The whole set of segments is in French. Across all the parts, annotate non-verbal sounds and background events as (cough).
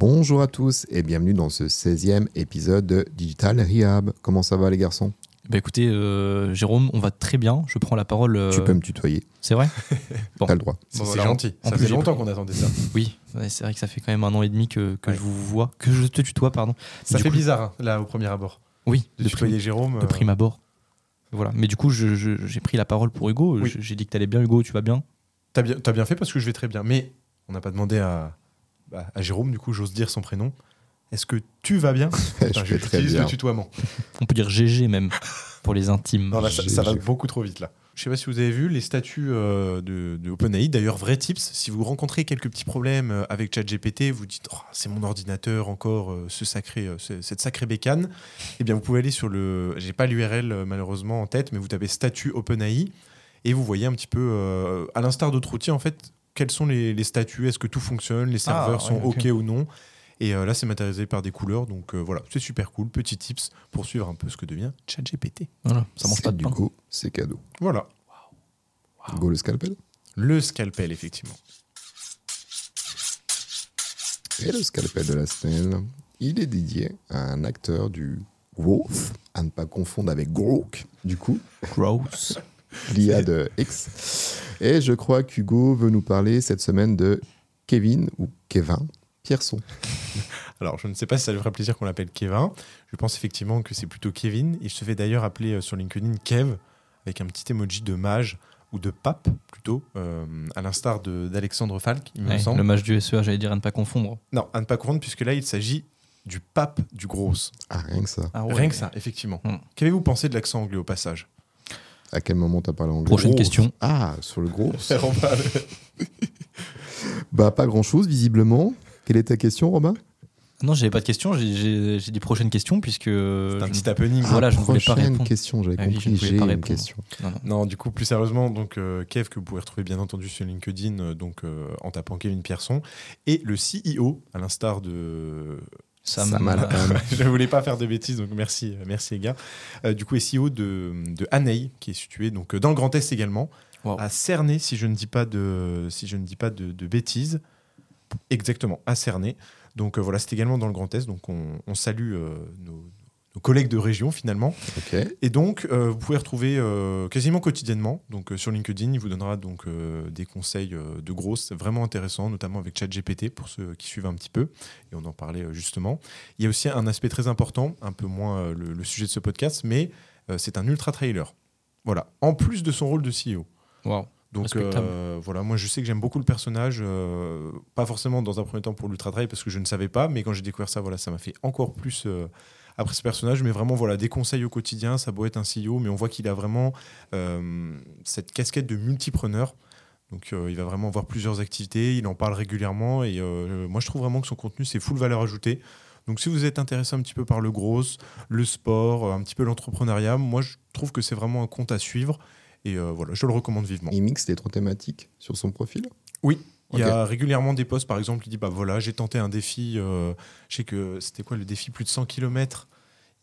Bonjour à tous et bienvenue dans ce 16e épisode de Digital Rehab. Comment ça va les garçons? Bah écoutez, euh, Jérôme, on va très bien. Je prends la parole. euh, Tu peux me tutoyer, C'est vrai? (laughs) Bon. t'as le droit. C'est Bon, c'est voilà. gentil. En Ça plus, fait longtemps qu'on attendait ça. (laughs) Oui, ouais, c'est vrai que ça fait quand même un an et demi que, que Ouais. je vous vois, que je te tutoie, pardon. Ça Du fait coup- bizarre, hein, là, au premier abord. Oui, De de, tutoyer prime, Jérôme. de euh, prime abord. Voilà. Mais du coup, j'ai pris la parole pour Hugo. Oui. J'ai dit que t'allais bien, Hugo, tu vas bien? T'as bien, t'as bien fait parce que je vais très bien. Mais on n'a pas demandé à, à Jérôme, du coup, j'ose dire son prénom. Est-ce que tu vas bien? (laughs) Je Enfin, vais très j'utilise bien. le tutoiement. On peut dire GG même, pour les intimes. Non, là, ça, va beaucoup trop vite, là. Je sais pas si vous avez vu les statuts euh, de, de OpenAI. D'ailleurs, vrai tips, si vous rencontrez quelques petits problèmes euh, avec ChatGPT, vous dites Oh, c'est mon ordinateur encore, euh, ce sacré, euh, ce- cette sacrée bécane. Eh bien, vous pouvez aller sur le. J'ai pas l'URL malheureusement en tête, mais vous tapez statut OpenAI et vous voyez un petit peu, euh, à l'instar d'autres outils, en fait, quels sont les, les statuts, est-ce que tout fonctionne, les serveurs Ah, sont ouais, ok. OK ou non. Et euh, là, c'est matérialisé par des couleurs, donc euh, voilà, c'est super cool. Petit tips pour suivre un peu ce que devient ChatGPT. Voilà, ça mange pas de du pain. coup, c'est cadeau. Voilà. Go le scalpel Le scalpel, effectivement. Et le scalpel de la semaine, il est dédié à un acteur du Growth, à ne pas confondre avec Grok, du coup, Gross. (laughs) l'IA de X. Et je crois qu'Hugo veut nous parler cette semaine de Kevin ou Kevin Pierson. (laughs) Alors, je ne sais pas si ça lui ferait plaisir qu'on l'appelle Kevin. Je pense effectivement que c'est plutôt Kevin. Il se fait d'ailleurs appeler euh, sur LinkedIn Kev, avec un petit emoji de mage ou de pape, plutôt, euh, à l'instar d'Alexandre Falk, il me Ouais, semble. le match du SEA, j'allais dire à ne pas confondre. Non, à ne pas confondre, puisque là, il s'agit du pape du gros. Ah, rien que ça. Ah ouais. Rien que ça, effectivement. Hmm. Qu'avez-vous pensé de l'accent anglais au passage? À quel moment t'as parlé anglais Prochaine Gros. question. Ah, sur le gros (laughs) (laughs) Bah, pas grand-chose, visiblement. Quelle est ta question, Robin? Non, j'avais pas de questions. J'ai- des prochaines questions puisque. C'est un je- petit happening. Ah, Voilà, je ne voulais pas Prochaine répondre. question, j'avais Ah oui, je compris, voulais j'ai une répondre. question. Non, non. Non, du coup, plus sérieusement, donc euh, Kev, que vous pouvez retrouver bien entendu sur LinkedIn, euh, donc euh, en tapant Kevin Pierson, et le CEO, à l'instar de. La- (laughs) je ne voulais pas faire de bêtises, donc merci, merci les gars. Euh, du coup, est CEO de, de Anei, qui est situé donc euh, dans le Grand Est également, Wow. à Cernay, si je ne dis pas de, si je ne dis pas de, de bêtises. Exactement, à Cernay. Donc euh, voilà, c'est également dans le Grand Est, donc on, on salue euh, nos, nos collègues de région finalement. Et donc, euh, vous pouvez retrouver euh, quasiment quotidiennement. Donc, euh, sur LinkedIn, il vous donnera donc des conseils de grosses, vraiment intéressant, notamment avec ChatGPT pour ceux qui suivent un petit peu. Et on en parlait justement. Il y a aussi un aspect très important, un peu moins le, le sujet de ce podcast, mais c'est un ultra trailer. Voilà. En plus de son rôle de CEO. Wow. Donc euh, voilà, moi je sais que j'aime beaucoup le personnage, euh, pas forcément dans un premier temps pour l'ultra trail parce que je ne savais pas, mais quand j'ai découvert ça, voilà, ça m'a fait encore plus euh, après ce personnage. Mais vraiment voilà, des conseils au quotidien, ça doit être un CEO, mais on voit qu'il a vraiment euh, cette casquette de multipreneur. Donc euh, il va vraiment avoir plusieurs activités, il en parle régulièrement et euh, moi je trouve vraiment que son contenu c'est full valeur ajoutée. Donc si vous êtes intéressé un petit peu par le gros, le sport, un petit peu l'entrepreneuriat, moi je trouve que c'est vraiment un compte à suivre et voilà, je le recommande vivement. Il mixe les trois thématiques sur son profil? Oui. Il y a régulièrement des posts, par exemple, il dit bah voilà, j'ai tenté un défi, euh, je sais que c'était quoi le défi plus de 100 km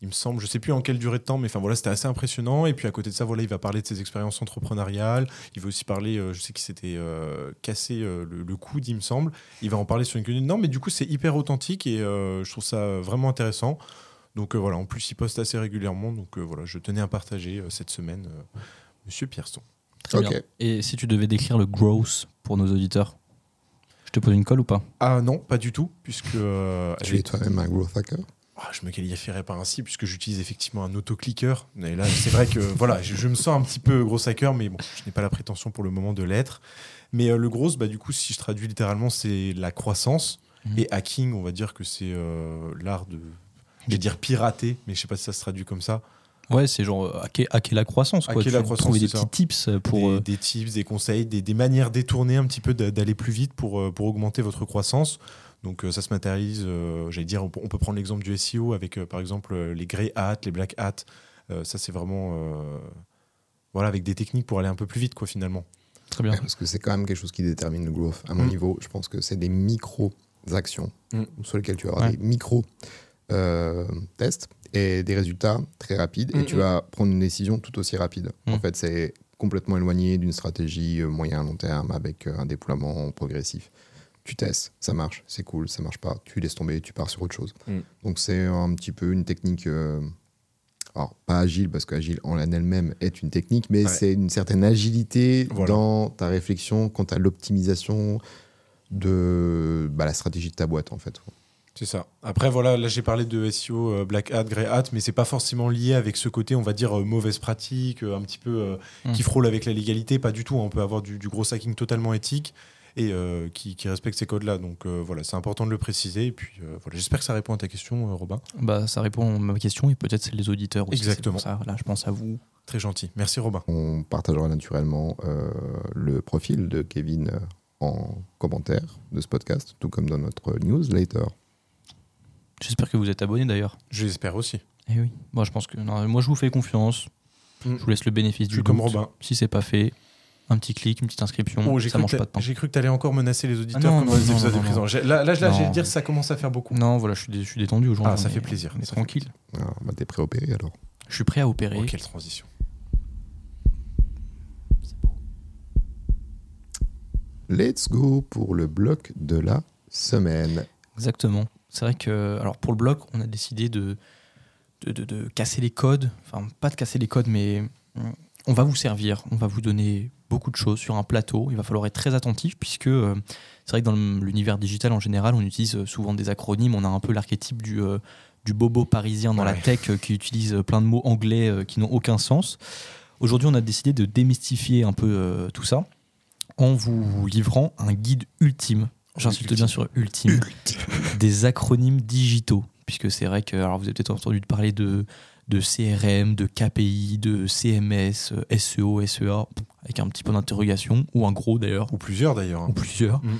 il me semble, je sais plus en quelle durée de temps, mais enfin voilà, c'était assez impressionnant. Et puis à côté de ça, voilà, il va parler de ses expériences entrepreneuriales. Il va aussi parler, euh, je sais qu'il s'était euh, cassé euh, le, le coude, il me semble. Il va en parler sur LinkedIn. Non, mais du coup, c'est hyper authentique et euh, je trouve ça vraiment intéressant. Donc euh, voilà, en plus, il poste assez régulièrement. Donc euh, voilà, je tenais à partager euh, cette semaine, euh, Monsieur Pierson. Très bien. Et si tu devais décrire le gross pour nos auditeurs? Je te pose une colle ou pas? Ah non, pas du tout, puisque euh, Tu es toi-même un growth hacker? Ah, je me qualifierais pas ainsi puisque j'utilise effectivement un autoclicker. Et là, c'est vrai que voilà, je, je me sens un petit peu gros hacker, mais bon, je n'ai pas la prétention pour le moment de l'être. Mais euh, le gros, bah, du coup, si je traduis littéralement, c'est la croissance. Mhm. Et hacking, on va dire que c'est euh, l'art de. Je vais dire pirater, mais je sais pas si ça se traduit comme ça. Ouais, c'est genre euh, hacker, hacker la croissance. Quoi. Hacker Tu la croissance, Trouver des petits tips pour. des, euh, des tips, des conseils, des, des manières détournées un petit peu d'a- d'aller plus vite pour, euh, pour augmenter votre croissance. Donc euh, ça se matérialise, euh, j'allais dire, on peut, on peut prendre l'exemple du SEO avec euh, par exemple euh, les grey hats, les black hats. Euh, ça c'est vraiment euh, voilà avec des techniques pour aller un peu plus vite quoi finalement. Très bien. Parce que c'est quand même quelque chose qui détermine le growth. À mon Mm. niveau, je pense que c'est des micro-actions Mm. sur lesquelles tu vas avoir Ouais. des micro-tests et des résultats très rapides. Mm, Et tu mm. vas prendre une décision tout aussi rapide. En Mm. fait, c'est complètement éloigné d'une stratégie euh, moyen-long terme avec euh, un déploiement progressif. Tu testes, ça marche, c'est cool, ça marche pas, tu laisses tomber, tu pars sur autre chose. Mm. Donc c'est un petit peu une technique, euh, alors pas agile parce qu'agile en elle-même est une technique, mais Ouais. c'est une certaine agilité Voilà. dans ta réflexion quant à l'optimisation de bah, la stratégie de ta boîte en fait. C'est ça. Après, voilà, là j'ai parlé de SEO euh, Black Hat, Grey Hat, mais c'est pas forcément lié avec ce côté, on va dire, euh, mauvaise pratique, euh, un petit peu euh, Mm. qui frôle avec la légalité. Pas du tout. hein. On peut avoir du, du gros hacking totalement éthique et euh, qui, qui respecte ces codes-là. Donc euh, voilà, c'est important de le préciser. Et puis euh, voilà, j'espère que ça répond à ta question, euh, Robin. Bah, ça répond à ma question et peut-être celle des auditeurs aussi. Exactement. C'est ça, là, je pense à vous. Très gentil. Merci, Robin. On partagera naturellement euh, le profil de Kevin en commentaire de ce podcast, tout comme dans notre newsletter. J'espère que vous êtes abonnés d'ailleurs. Je l'espère aussi. Eh oui. Moi, je pense que non, moi, je vous fais confiance. Mm. Je vous laisse le bénéfice Je du suis comme doute. Robin. Si c'est pas fait, un petit clic, une petite inscription, Oh, j'ai ça cru, mange que pas de pain. j'ai cru que tu allais encore menacer les auditeurs Ah non, comme non, les épisodes Là, là, là, j'allais dire ça commence à faire beaucoup. Non, voilà, je suis, dé- je suis détendu aujourd'hui. Ah, ça fait plaisir, On est tranquille. Ah, bah, t'es préopéré alors. Je suis prêt à opérer. Oh, quelle transition. C'est beau. Let's go pour le bloc de la semaine. Exactement. C'est vrai que, alors pour le bloc, on a décidé de, de, de- de casser les codes. Enfin, pas de casser les codes, mais on va vous servir. On va vous donner beaucoup de choses sur un plateau. Il va falloir être très attentif puisque euh, c'est vrai que dans l'univers digital en général, on utilise euh, souvent des acronymes. On a un peu l'archétype du, euh, du bobo parisien dans la tech euh, qui utilise plein de mots anglais qui n'ont aucun sens. Aujourd'hui, on a décidé de démystifier un peu tout ça en vous livrant un guide ultime. J'insiste bien sur ultime des acronymes digitaux, puisque c'est vrai que alors vous avez peut-être entendu parler de, de CRM, de KPI, de CMS, SEO, SEA, avec un petit peu d'interrogation, ou un gros d'ailleurs, Ou plusieurs d'ailleurs. ou plusieurs. Mm.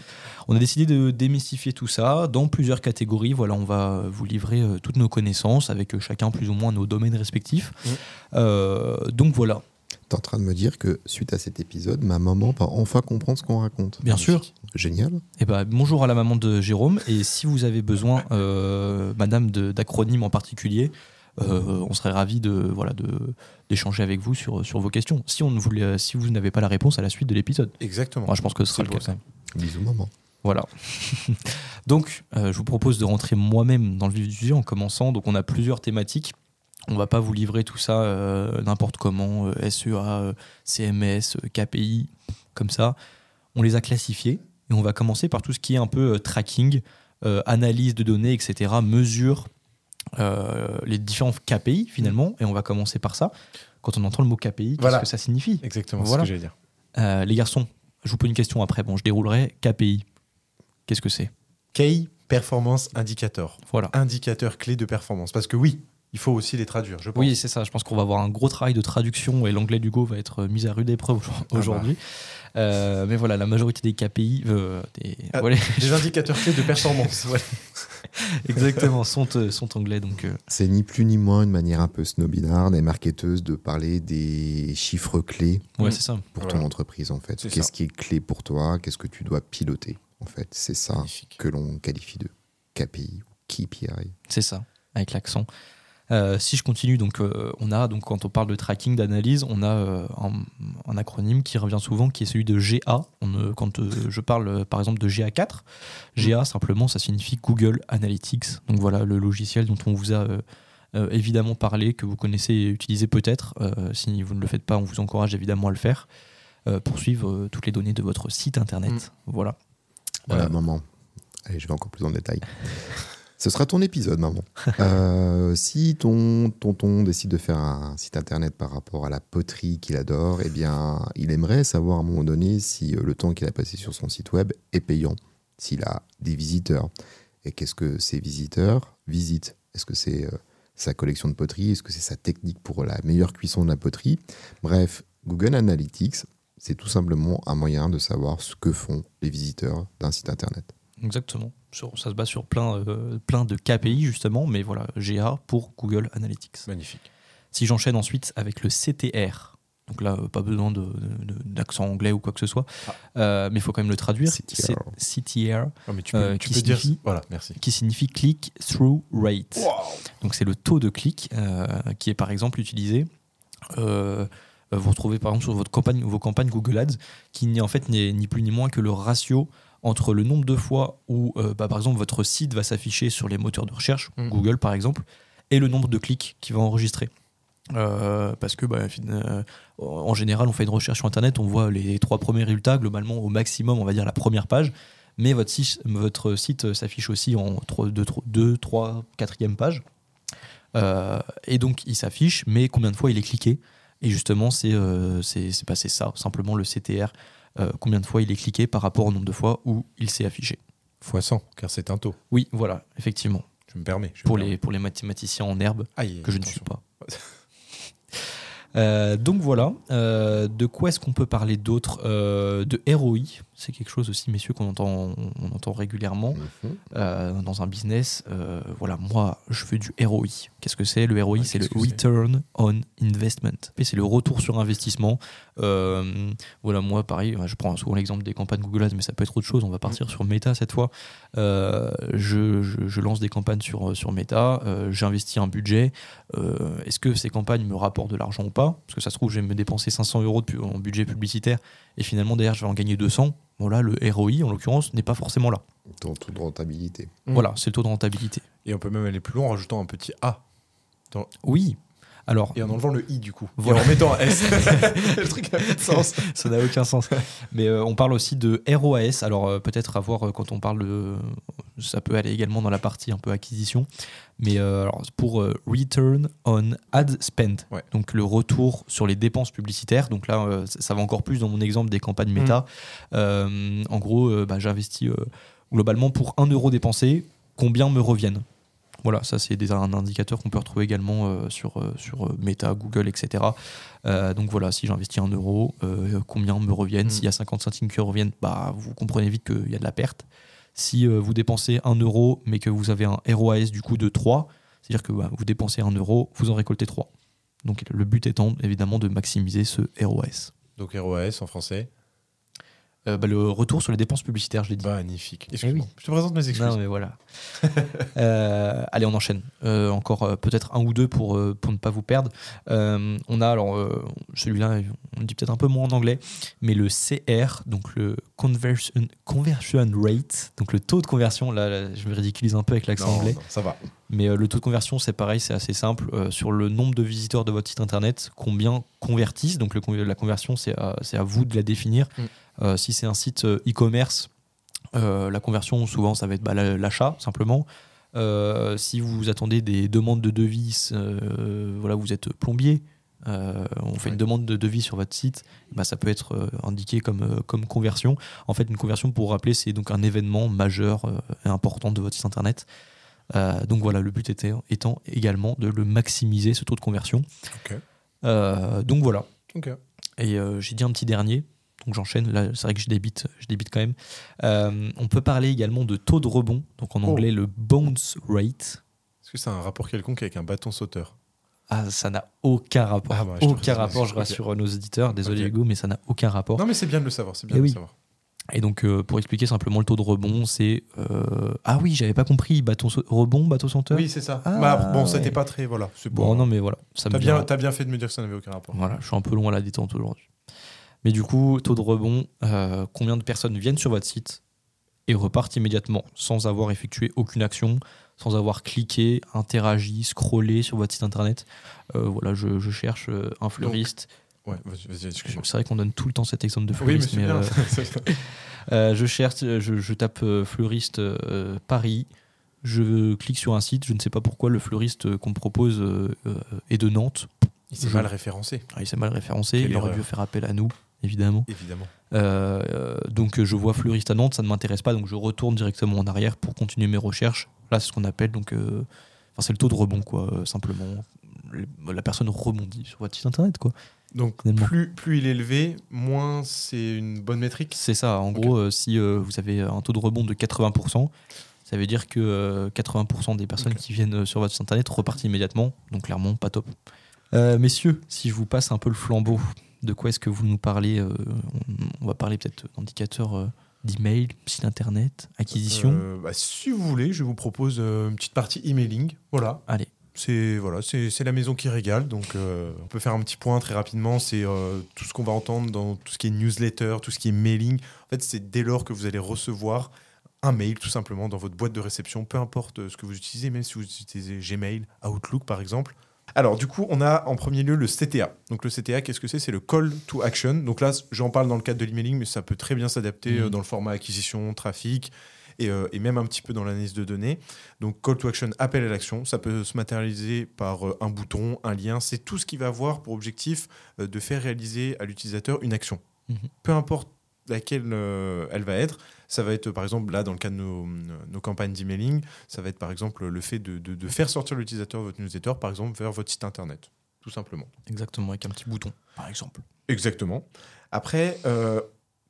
On a décidé de démystifier tout ça dans plusieurs catégories. Voilà, on va vous livrer euh, toutes nos connaissances avec euh, chacun plus ou moins nos domaines respectifs. Mm. Euh, donc voilà, T'es en train de me dire que suite à cet épisode, ma maman va enfin comprendre ce qu'on raconte. bien sûr. Génial. Eh ben, bonjour à la maman de Jérôme. Et si vous avez besoin, euh, madame, d'acronymes en particulier, euh, on serait ravis de, voilà, de, d'échanger avec vous sur, sur vos questions. Si, on ne voulait, si vous n'avez pas la réponse à la suite de l'épisode. Exactement. Moi, je pense que ce sera C'est le cas. ça. Bisous maman. Voilà. (laughs) donc, euh, je vous propose de rentrer moi-même dans le vif du sujet en commençant. Donc, on a plusieurs thématiques. On va pas vous livrer tout ça euh, n'importe comment, euh, SEA, euh, CMS, euh, KPI, comme ça. On les a classifiés et on va commencer par tout ce qui est un peu tracking, analyse de données, etc., mesure les différents KPI finalement. Et on va commencer par ça. Quand on entend le mot KPI, qu'est-ce que ça signifie? Exactement, Voilà. c'est ce que j'allais dire. Les garçons, je vous pose une question après. Bon, je déroulerai. KPI, qu'est-ce que c'est? Key Performance Indicator. Voilà. Indicateur clé de performance. Parce que oui, il faut aussi les traduire, je pense. Oui, c'est ça. Je pense qu'on va avoir un gros travail de traduction et l'anglais d'Hugo va être mis à rude épreuve bah. aujourd'hui. Euh, mais voilà, la majorité des KPI, euh, des, Ah. voilà, Des (laughs) indicateurs clés de performance. voilà. (laughs) exactement, sont, euh, sont anglais. Donc, euh, C'est ni plus ni moins une manière un peu snobinarde et marketeuse de parler des chiffres clés ouais, c'est ça. pour ton entreprise en fait. Qu'est-ce qui est clé pour toi? Qu'est-ce que tu dois piloter en fait? C'est ça Magnifique. que l'on qualifie de KPI ou KPI. C'est ça, avec l'accent. Euh, si je continue, donc euh, on a donc quand on parle de tracking, d'analyse, on a euh, un, un acronyme qui revient souvent, qui est celui de GA. On, euh, quand euh, je parle euh, par exemple de GA4, GA simplement, ça signifie Google Analytics. Donc voilà le logiciel dont on vous a euh, euh, évidemment parlé, que vous connaissez et utilisez peut-être. Euh, si vous ne le faites pas, on vous encourage évidemment à le faire euh, pour suivre euh, toutes les données de votre site internet. Mm. Voilà. Voilà, Euh, maman. Allez, je vais encore plus en détail. Ce sera ton épisode, maman. (laughs) Euh, si ton tonton décide de faire un site internet par rapport à la poterie qu'il adore, eh bien, il aimerait savoir à un moment donné si euh, le temps qu'il a passé sur son site web est payant, s'il a des visiteurs. Et qu'est-ce que ces visiteurs visitent? Est-ce que c'est euh, sa collection de poterie? Est-ce que c'est sa technique pour la meilleure cuisson de la poterie? Bref, Google Analytics, c'est tout simplement un moyen de savoir ce que font les visiteurs d'un site internet. Exactement. Sur- ça se base sur plein, euh, plein de KPI justement, mais voilà, GA pour Google Analytics. Magnifique. Si j'enchaîne ensuite avec le CTR, donc là, euh, pas besoin de- de- d'accent anglais ou quoi que ce soit, Ah. euh, mais il faut quand même le traduire. CTR. C'est CTR, mais tu peux, Euh, tu qui peux dire. signifie- Voilà, merci. qui signifie click-through rate. Donc c'est le taux de clic euh, qui est par exemple utilisé. euh, vous retrouvez par exemple sur votre campagne, vos campagnes Google Ads, qui n'est en fait n'est ni plus ni moins que le ratio entre le nombre de fois où euh, bah, par exemple votre site va s'afficher sur les moteurs de recherche, Mhm. Google par exemple, et le nombre de clics qu'il va enregistrer. Euh, parce que bah, euh, en général, on fait une recherche sur Internet, on voit les trois premiers résultats, globalement au maximum, on va dire la première page, mais votre site, votre site s'affiche aussi en 2, 3, 4e page. Euh, et donc il s'affiche, mais combien de fois il est cliqué? Et justement, c'est euh, c'est ça, simplement le CTR, euh, combien de fois il est cliqué par rapport au nombre de fois où il s'est affiché. Fois 100, car c'est un taux. Oui, voilà, effectivement. Je me permets. je me Pour permets. les, pour les mathématiciens en herbe, Aïe, que je ne suis pas. Euh, donc voilà, Euh, de quoi est-ce qu'on peut parler d'autre De ROI, c'est quelque chose aussi, messieurs, qu'on entend, on entend régulièrement Mhm. euh, dans un business. Euh, voilà, moi, je fais du ROI. Qu'est-ce que c'est Le ROI, Ouais, c'est le Return on Investment. C'est le retour sur investissement. Euh, voilà, moi, pareil, je prends souvent l'exemple des campagnes Google Ads, mais ça peut être autre chose. On va partir Mm. sur Meta cette fois. Je, je- je lance des campagnes sur, sur Meta. J'investis un budget. Est-ce que ces campagnes me rapportent de l'argent ou pas? Parce que ça se trouve, je vais me dépenser 500 euros en budget publicitaire et finalement, derrière, je vais en gagner 200. Voilà, le ROI, en l'occurrence, n'est pas forcément là. Ton taux de rentabilité. Mm. Voilà, c'est le taux de rentabilité. Et on peut même aller plus loin en rajoutant un petit A. Oui. Alors, Et en enlevant le I du coup. Voilà. Et en mettant un S. (laughs) le truc a plus de sens. ça n'a aucun sens. Mais euh, on parle aussi de ROAS. Alors euh, peut-être à voir euh, quand on parle de... Ça peut aller également dans la partie un peu acquisition. Mais euh, alors, pour euh, Return on Ad Spend. Ouais. Donc le retour sur les dépenses publicitaires. Donc là, euh, ça ça va encore plus dans mon exemple des campagnes méta. Euh, en gros, euh, bah, j'investis euh, globalement pour 1 euro dépensé, combien me reviennent? Voilà, ça c'est des- un indicateur qu'on peut retrouver également euh, sur, euh, sur euh, Meta, Google, etc. Euh, donc voilà, si j'investis 1 euro, combien me reviennent? Mm. S'il y a 50 centimes qui reviennent, bah, vous comprenez vite qu'il y a de la perte. Si vous dépensez 1 euro, mais que vous avez un ROAS du coup de 3, c'est-à-dire que bah, vous dépensez 1 euro, vous en récoltez 3. Donc le but étant évidemment de maximiser ce ROAS. Donc ROAS en français. Euh, bah, le retour sur les dépenses publicitaires, je l'ai dit. Magnifique. Excuse-moi. oui. Je te présente mes excuses. Non, mais voilà. (laughs) Euh, allez, on enchaîne. Euh, encore peut-être un ou deux pour, pour ne pas vous perdre. On a alors celui-là, on le dit peut-être un peu moins en anglais, mais le CR, donc le conversion, conversion rate, donc le taux de conversion. Là, là, je me ridiculise un peu avec l'accent anglais, non, ça va. mais le taux de conversion, c'est pareil, c'est assez simple. Sur le nombre de visiteurs de votre site internet, combien convertissent? Donc le la conversion, c'est à, c'est à vous de la définir. Mm. Euh, si c'est un site euh, e-commerce, euh, la conversion, souvent, ça va être bah, la- l'achat, simplement. Si vous attendez des demandes de devis, voilà, vous êtes plombier, euh, on fait une demande de devis sur votre site, bah, ça peut être euh, indiqué comme, euh, comme conversion. En fait, une conversion, pour rappeler, c'est donc un événement majeur et important de votre site internet. Donc voilà, le but était, étant également de le maximiser, ce taux de conversion. Donc voilà. Et j'ai dit un petit dernier, donc j'enchaîne. Là, c'est vrai que je débite, je débite quand même. Euh, on peut parler également de taux de rebond, donc en Oh. anglais le bounce rate. Est-ce que c'est un rapport quelconque avec un bâton sauteur? Ah, ça n'a aucun rapport. Ah bah, aucun rapport, je rassure nos auditeurs. Désolé. Hugo, mais ça n'a aucun rapport. Non, mais c'est bien de le savoir. C'est bien Eh de oui. le savoir. Et donc, euh, pour expliquer simplement le taux de rebond, c'est. euh, Ah oui, j'avais pas compris. Bâton sau- rebond, bateau senteur Oui, c'est ça. Ah, Bah, bon, ouais. c'était pas très. Voilà. Bon, non, mais voilà. Ça T'as bien, bien fait de me dire que ça n'avait aucun rapport. Voilà, je suis un peu long à la détente aujourd'hui. Mais du coup, taux de rebond, euh, combien de personnes viennent sur votre site et repartent immédiatement sans avoir effectué aucune action, sans avoir cliqué, interagi, scrollé sur votre site internet? Euh, voilà, je, je cherche euh, un fleuriste. Ouais. C'est vrai qu'on donne tout le temps cet exemple de Oui, mais fleuriste. mais, (laughs) (laughs) euh, je cherche, je, je tape fleuriste Paris. Je clique sur un site, je ne sais pas pourquoi le fleuriste qu'on me propose euh, euh, est de Nantes. Il s'est mal référencé, Ah, il s'est mal référencé, Quelle il aurait erreur. dû faire appel à nous, évidemment. évidemment. Euh, donc je vois fleuriste à Nantes, ça ne m'intéresse pas, donc je retourne directement en arrière pour continuer mes recherches. Là, c'est ce qu'on appelle donc, euh, enfin c'est le taux de rebond, quoi, euh, simplement. Le- La personne rebondit sur votre site internet, quoi. Donc, plus, plus il est élevé, moins c'est une bonne métrique. C'est ça. En gros, si vous avez un taux de rebond de 80%, Ça veut dire que euh, 80% des personnes qui viennent sur votre site internet repartent immédiatement. Donc clairement, pas top. Messieurs, si je vous passe un peu le flambeau, de quoi est-ce que vous nous parlez euh, on, on va parler peut-être d'indicateurs euh, d'email, site internet, acquisition. Euh, bah, si vous voulez, je vous propose une petite partie emailing. Voilà. Allez. C'est voilà, c'est la maison qui régale. Donc, euh, on peut faire un petit point très rapidement. C'est euh, tout ce qu'on va entendre dans tout ce qui est newsletter, tout ce qui est mailing. En fait, c'est dès lors que vous allez recevoir un mail, tout simplement, dans votre boîte de réception, peu importe ce que vous utilisez, même si vous utilisez Gmail, Outlook, par exemple. Alors, du coup, on a en premier lieu le CTA. Donc, le CTA, qu'est-ce que c'est? C'est le Call to Action. Donc là, j'en parle dans le cadre de l'emailing, mais ça peut très bien s'adapter Mhm. euh, dans le format acquisition, trafic, et, euh, et même un petit peu dans l'analyse de données. Donc, call to action, appel à l'action, ça peut se matérialiser par euh, un bouton, un lien. C'est tout ce qui va avoir pour objectif euh, de faire réaliser à l'utilisateur une action. Mhm. Peu importe laquelle elle va être. Ça va être, par exemple, là, dans le cas de nos, nos campagnes d'emailing, ça va être, par exemple, le fait de, de- de faire sortir l'utilisateur de votre newsletter, par exemple, vers votre site internet, tout simplement. Exactement, avec un petit bouton, par exemple. Exactement. Après, euh,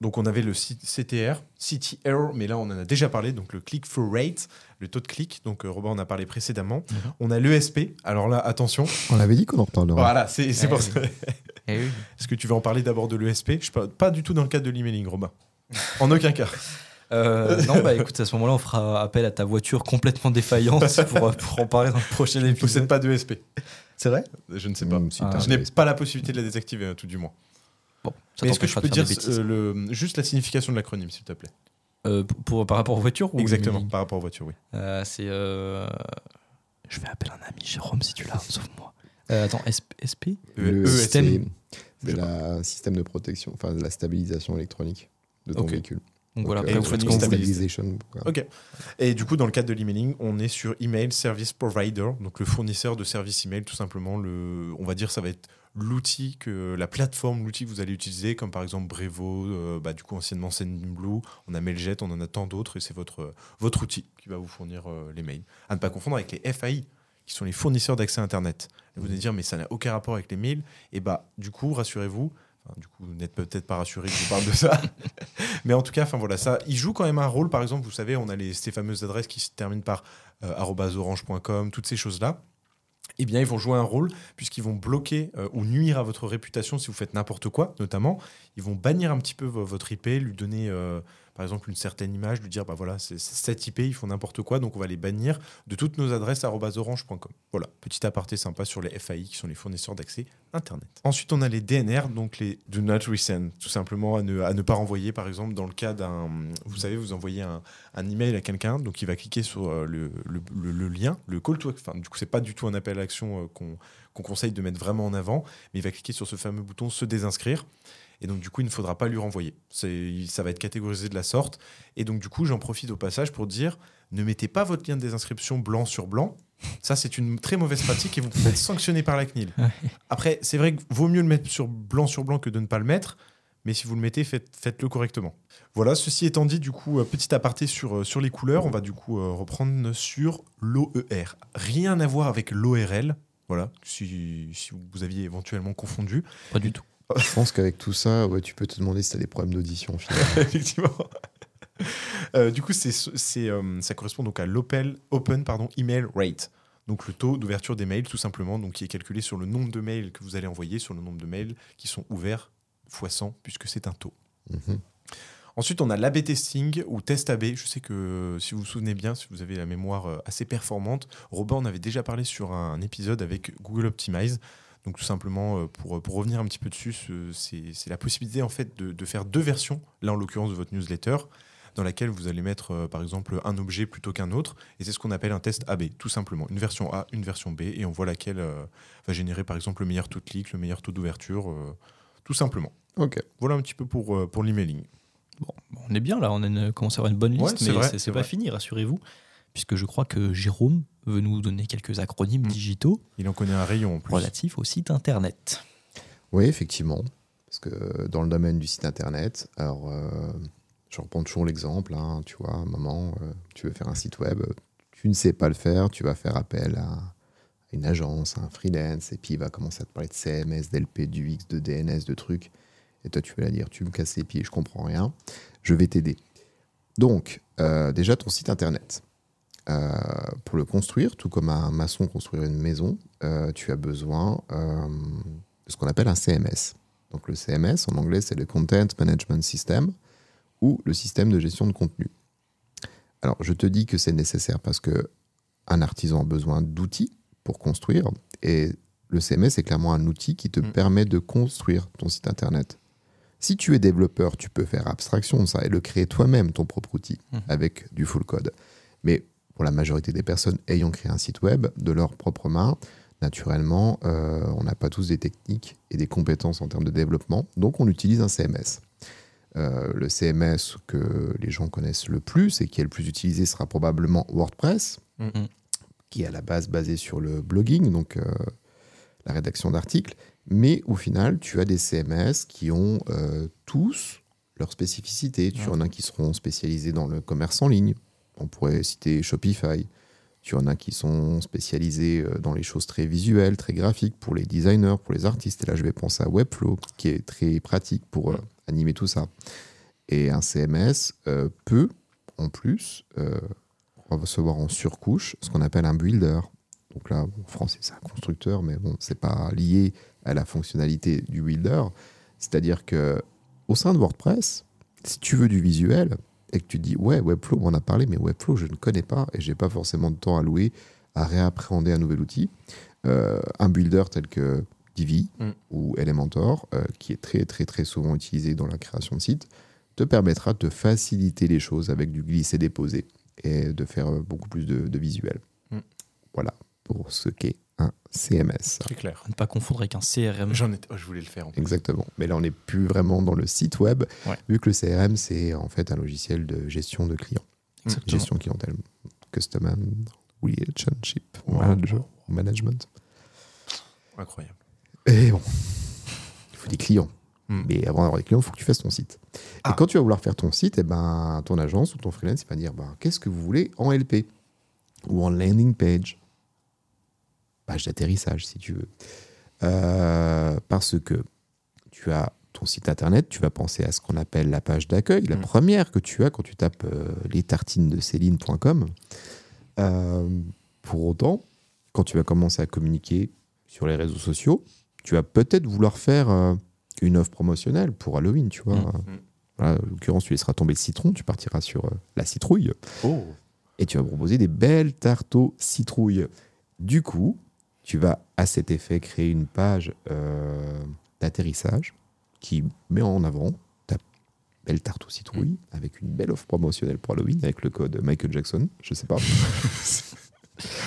donc on avait le CTR, CTR, mais là on en a déjà parlé, donc le click-through rate, le taux de clic. Donc euh, Robin en a parlé précédemment. Mhm. On a l'ESP. Alors là, attention. On avait dit qu'on en reparlerait. Voilà, c'est c'est Eh pour oui. ça. Eh oui. Est-ce que tu veux en parler d'abord de l'ESP Je parle pas du tout dans le cadre de l'emailing, Robin. En aucun cas. Euh, non, bah écoute, à ce moment-là, on fera appel à ta voiture complètement défaillante (laughs) pour, pour en parler dans le prochain Je ne possède épisode. pas d'ESP. C'est vrai? Je ne sais pas. Mmh, si Ah, Je n'ai pas la possibilité de la désactiver, euh, tout du moins. Bon, ça Mais est-ce que je peux de dire euh, le, juste la signification de l'acronyme, s'il te plaît? Euh, pour, par rapport aux voitures ou Exactement, par rapport aux voitures, oui. Euh, C'est. euh, Je vais appeler un ami, Jérôme, si tu l'as, sauve-moi. Euh, attends, SP, SP Le ESP. système. c'est- Je la système de protection, enfin de la stabilisation électronique de ton véhicule. Donc voilà, après, vous faites vous. Ok. Et du coup, dans le cadre de l'emailing, on est sur Email Service Provider, donc le fournisseur de services email, tout simplement. Le, on va dire, ça va être l'outil que la plateforme, l'outil que vous allez utiliser, comme par exemple Brevo, euh, bah, du coup anciennement Sendinblue, on a Mailjet, on en a tant d'autres, et c'est votre votre outil qui va vous fournir euh, les mails. À ne pas confondre avec les FAI, qui sont les fournisseurs d'accès Internet. Et vous allez dire, mais ça n'a aucun rapport avec les mails. Et bah, du coup, rassurez-vous. Du coup, vous n'êtes peut-être pas rassuré que je vous parle de ça. (laughs) Mais en tout cas, enfin voilà, ça, il joue quand même un rôle. Par exemple, vous savez, on a les, ces fameuses adresses qui se terminent par euh, orange.com, toutes ces choses-là. Eh bien, ils vont jouer un rôle puisqu'ils vont bloquer euh, ou nuire à votre réputation si vous faites n'importe quoi, notamment. Ils vont bannir un petit peu vo- votre IP, lui donner, euh, par exemple, une certaine image, lui dire, bah voilà, c'est cette IP, ils font n'importe quoi, donc on va les bannir de toutes nos adresses orange.com. Voilà, petit aparté sympa sur les FAI qui sont les fournisseurs d'accès Internet. Ensuite, on a les DNR, donc les Do Not Resend, tout simplement à ne, pas renvoyer, par exemple, dans le cas d'un. Vous savez, vous envoyez un, email à quelqu'un, donc il va cliquer sur euh, le, lien, le call to action. Du coup, c'est pas du tout un appel à l'action euh, qu'on conseille de mettre vraiment en avant, mais il va cliquer sur ce fameux bouton se désinscrire. Et donc, du coup, il ne faudra pas lui renvoyer. Ça va être catégorisé de la sorte. Et donc, du coup, j'en profite au passage pour dire ne mettez pas votre lien de désinscription blanc sur blanc. Ça, c'est une très mauvaise pratique et vous pouvez être sanctionné par la CNIL. Après, c'est vrai que vaut mieux le mettre sur blanc sur blanc que de ne pas le mettre. Mais si vous le mettez, faites- faites-le correctement. Voilà, ceci étant dit, du coup, euh, petit aparté sur, euh, sur les couleurs, on va du coup euh, reprendre sur l'OER. Rien à voir avec l'ORL. Voilà, si, si vous aviez éventuellement confondu. Pas du tout. Je pense qu'avec tout ça, ouais, tu peux te demander si tu as des problèmes d'audition. (laughs) Effectivement. Euh, du coup, c'est, c'est, euh, ça correspond donc à l'open open, pardon, email rate. Donc le taux d'ouverture des mails, tout simplement, donc qui est calculé sur le nombre de mails que vous allez envoyer, sur le nombre de mails qui sont ouverts fois 100, puisque c'est un taux. Mhm. Ensuite, on a l'AB testing ou test AB. Je sais que si vous vous souvenez bien, si vous avez la mémoire euh, assez performante, Robin en avait déjà parlé sur un épisode avec Google Optimize. Donc tout simplement, euh, pour, pour revenir un petit peu dessus, ce- c'est la possibilité en fait de, de faire deux versions, là en l'occurrence de votre newsletter, dans laquelle vous allez mettre euh, par exemple un objet plutôt qu'un autre. Et c'est ce qu'on appelle un test AB, tout simplement. Une version A, une version B, et on voit laquelle euh, va générer par exemple le meilleur taux de clic, le meilleur taux d'ouverture, euh, tout simplement. Ok. Voilà un petit peu pour, pour l'emailing. Bon, on est bien là, on a une- commence à avoir une bonne liste, Ouais, mais c'est- pas vrai. fini, rassurez-vous, puisque je crois que Jérôme veut nous donner quelques acronymes Mm. digitaux Il en connaît un rayon en plus. relatifs au site internet. Oui, effectivement. Parce que dans le domaine du site internet, alors euh, je reprends toujours l'exemple, hein, tu vois, à un moment, euh, tu veux faire un site web, tu ne sais pas le faire, tu vas faire appel à une agence, à un freelance, et puis il va commencer à te parler de CMS, d'LP, d'UX, de DNS, de trucs. Et toi, tu vas la dire, tu me casses les pieds, je comprends rien, je vais t'aider. Donc, euh, déjà, ton site internet. Euh, pour le construire, tout comme un maçon construire une maison, euh, tu as besoin euh, de ce qu'on appelle un CMS. Donc le CMS, en anglais, c'est le Content Management System ou le système de gestion de contenu. Alors, je te dis que c'est nécessaire parce que un artisan a besoin d'outils pour construire et le CMS est clairement un outil qui te Mm. permet de construire ton site internet. Si tu es développeur, tu peux faire abstraction de ça et le créer toi-même, ton propre outil, Mhm. avec du full code. Mais pour la majorité des personnes ayant créé un site web de leurs propres mains, naturellement, euh, on n'a pas tous des techniques et des compétences en termes de développement, donc on utilise un CMS. Euh, le CMS que les gens connaissent le plus et qui est le plus utilisé sera probablement WordPress, qui est à la base basé sur le blogging, donc euh, la rédaction d'articles. Mais au final, tu as des CMS qui ont tous leurs spécificités. Tu Ouais. en as qui seront spécialisés dans le commerce en ligne. On pourrait citer Shopify. Tu en as qui sont spécialisés euh, dans les choses très visuelles, très graphiques pour les designers, pour les artistes. Et là, je vais penser à Webflow, qui est très pratique pour euh, animer tout ça. Et un CMS euh, peut, en plus, recevoir en surcouche ce qu'on appelle un builder. Donc là, en français, c'est un constructeur, mais bon, c'est pas lié à la fonctionnalité du builder. C'est-à-dire que au sein de WordPress, si tu veux du visuel et que tu dis ouais, Webflow, on en a parlé, mais Webflow, je ne connais pas et j'ai pas forcément de temps à louer à réappréhender un nouvel outil. Euh, un builder tel que Divi Mm. ou Elementor, euh, qui est très très très souvent utilisé dans la création de sites, te permettra de faciliter les choses avec du glisser-déposer et de faire beaucoup plus de, de visuel. Mm. Voilà pour ce qu'est un CMS. Très clair. À ne pas confondre avec un CRM. J'en étais, oh, je voulais le faire. en plus. Exactement. Mais là, on n'est plus vraiment dans le site web, Ouais. vu que le CRM, c'est en fait un logiciel de gestion de clients. Exactement. Gestion clientèle. Customer Relationship Wow. Manager, Management. Incroyable. Et bon, il faut des clients. Mm. Mais avant d'avoir des clients, il faut que tu fasses ton site. Ah. Et quand tu vas vouloir faire ton site, eh ben, ton agence ou ton freelance il va dire bah, qu'est-ce que vous voulez en LP ou en landing page? Page d'atterrissage, si tu veux. Euh, parce que tu as ton site internet, tu vas penser à ce qu'on appelle la page d'accueil, la Mm. première que tu as quand tu tapes euh, les tartines de Céline.com. Euh, pour autant, quand tu vas commencer à communiquer sur les réseaux sociaux, tu vas peut-être vouloir faire une offre promotionnelle pour Halloween, tu vois. Mm. Voilà, en l'occurrence, tu laisseras tomber le citron, tu partiras sur la citrouille Oh. et tu vas proposer des belles tartes aux citrouilles. Du coup, tu vas à cet effet créer une page euh, d'atterrissage qui met en avant ta belle tarte aux citrouilles avec une belle offre promotionnelle pour Halloween avec le code Michael Jackson, je sais pas. (laughs)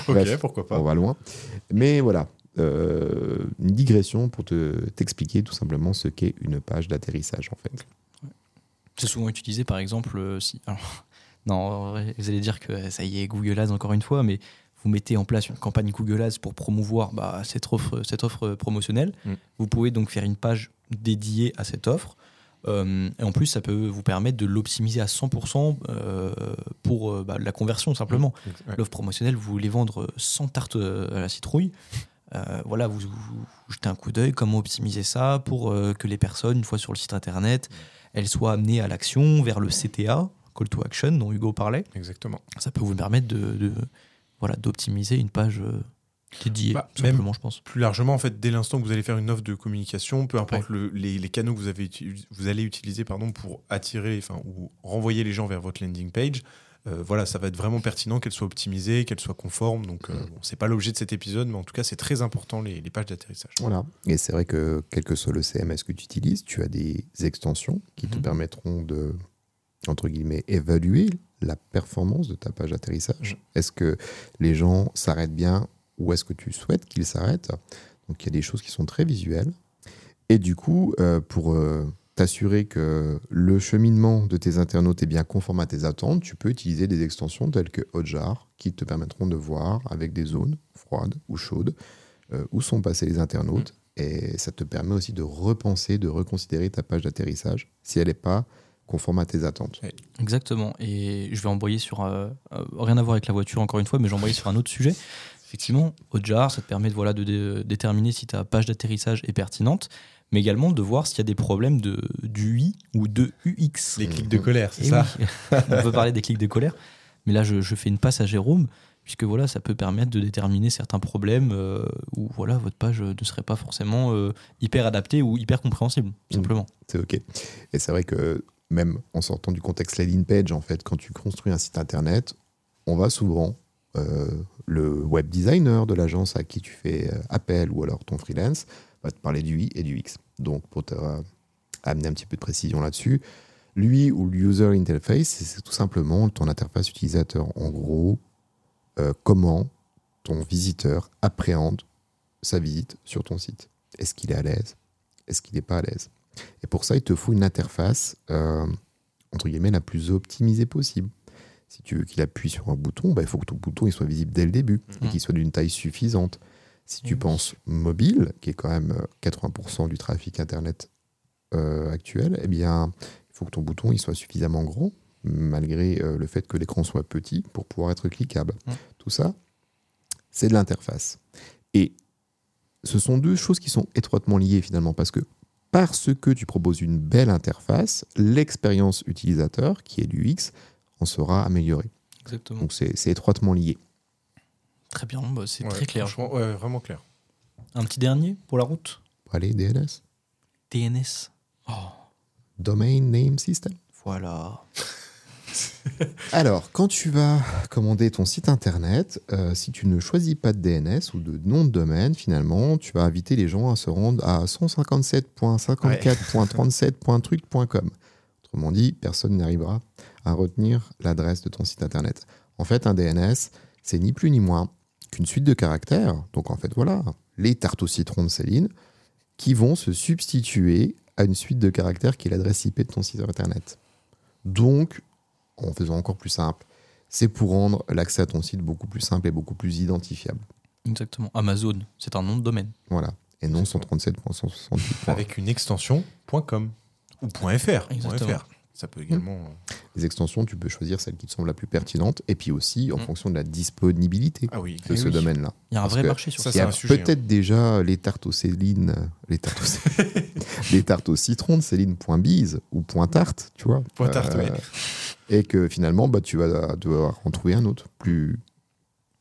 Ok, Bref, pourquoi On pas. va loin. Mais voilà, euh, une digression pour te t'expliquer tout simplement ce qu'est une page d'atterrissage en fait. C'est souvent utilisé, par exemple, euh, si. Alors, (laughs) non, vous allez dire que ça y est, Google Ads encore une fois, mais vous mettez en place une campagne Google Ads pour promouvoir bah, cette, offre, cette offre promotionnelle. Mm. Vous pouvez donc faire une page dédiée à cette offre. Euh, et en plus, ça peut vous permettre de l'optimiser à 100% euh, pour euh, bah, la conversion simplement. Ouais. L'offre promotionnelle, vous voulez vendre 100 tartes euh, à la citrouille. Euh, voilà, vous, jetez un coup d'œil, comment optimiser ça pour euh, que les personnes, une fois sur le site internet, elles soient amenées à l'action, vers le CTA, Call to Action, dont Hugo parlait. Exactement. Ça peut vous permettre de, de- voilà, d'optimiser une page euh, dédiée, Bah, tout même- simplement, je pense. Plus largement, en fait, dès l'instant que vous allez faire une offre de communication, peu importe le- les, les canaux que vous, avez, vous allez utiliser pardon, pour attirer enfin, ou renvoyer les gens vers votre landing page, euh, voilà, ça va être vraiment pertinent qu'elle soit optimisée, qu'elle soit conforme. Donc, euh, bon, c'est pas l'objet de cet épisode, mais en tout cas, c'est très important les, les pages d'atterrissage. Voilà. Et c'est vrai que quel que soit le CMS que tu utilises, tu as des extensions qui te Mhm. permettront de, entre guillemets, évaluer la performance de ta page d'atterrissage. Est-ce que les gens s'arrêtent bien ou est-ce que tu souhaites qu'ils s'arrêtent? Donc il y a des choses qui sont très visuelles. Et du coup, euh, pour euh, t'assurer que le cheminement de tes internautes est bien conforme à tes attentes, tu peux utiliser des extensions telles que Hotjar qui te permettront de voir avec des zones froides ou chaudes euh, où sont passés les internautes. Et ça te permet aussi de repenser, de reconsidérer ta page d'atterrissage si elle n'est pas conforme à tes attentes. Exactement. Et je vais embrayer sur. euh, euh, rien à voir avec la voiture, encore une fois, mais j'ai embrayé sur un autre sujet. Effectivement, Hotjar, ça te permet de, voilà, de dé- déterminer si ta page d'atterrissage est pertinente, mais également de voir s'il y a des problèmes de, d'UI ou de UX. Les clics de colère, c'est ça oui. (laughs) On peut parler des clics de colère. Mais là, je, je fais une passe à Jérôme, puisque voilà, ça peut permettre de déterminer certains problèmes euh, où voilà, votre page ne serait pas forcément euh, hyper adaptée ou hyper compréhensible, tout Mm. simplement. C'est OK. Et c'est vrai que même en sortant du contexte landing page, en fait, quand tu construis un site internet, on va souvent, euh, le web designer de l'agence à qui tu fais euh, appel ou alors ton freelance va te parler du I et du X. Donc, pour te euh, amener un petit peu de précision là-dessus, lui ou le user interface, c'est tout simplement ton interface utilisateur. En gros, comment ton visiteur appréhende sa visite sur ton site. Est-ce qu'il est à l'aise? Est-ce qu'il n'est pas à l'aise? Et pour ça, il te faut une interface, euh, entre guillemets, la plus optimisée possible. Si tu veux qu'il appuie sur un bouton, bah, il faut que ton bouton il soit visible dès le début et Mhm. qu'il soit d'une taille suffisante. Si tu Oui. penses mobile, qui est quand même euh, 80% du trafic Internet euh, actuel, eh bien, il faut que ton bouton il soit suffisamment grand, malgré euh, le fait que l'écran soit petit, pour pouvoir être cliquable. Mhm. Tout ça, c'est de l'interface. Et ce sont deux choses qui sont étroitement liées finalement, parce que parce que tu proposes une belle interface, l'expérience utilisateur, qui est l'UX, en sera améliorée. Exactement. Donc c'est étroitement lié. Très bien, bah, c'est Ouais, très clair. franchement, ouais, vraiment clair. Un petit dernier pour la route? Allez, DNS DNS. Oh, Domain Name System. voilà. (laughs) Alors, quand tu vas commander ton site internet, euh, si tu ne choisis pas de DNS ou de nom de domaine, finalement, tu vas inviter les gens à se rendre à 157.54.37.truc.com. Autrement dit, personne n'arrivera à retenir l'adresse de ton site internet. En fait, un DNS, c'est ni plus ni moins qu'une suite de caractères. Donc, en fait, voilà, les tartes au citron de Céline qui vont se substituer à une suite de caractères qui est l'adresse IP de ton site internet. Donc, en faisant encore plus simple, c'est pour rendre l'accès à ton site beaucoup plus simple et beaucoup plus identifiable. Exactement. Amazon, c'est un nom de domaine. Voilà. Et non C'est ça. 137.168. Avec une extension .com ou .fr. Exactement. .fr. Ça peut également. euh, Les extensions, tu peux choisir celle qui te semble la plus pertinente et puis aussi en Mm. fonction de la disponibilité Ah oui. de eh ce oui. domaine-là. Il y a un Parce vrai marché sur ça. Il y c'est a un sujet, peut-être déjà les tartes aux Céline, euh, les tartes au, (laughs) les tartes au citron de Céline.bise ou point .tarte, tu vois. Euh, Point tarte, oui. Et que finalement, bah, tu vas devoir en trouver un autre plus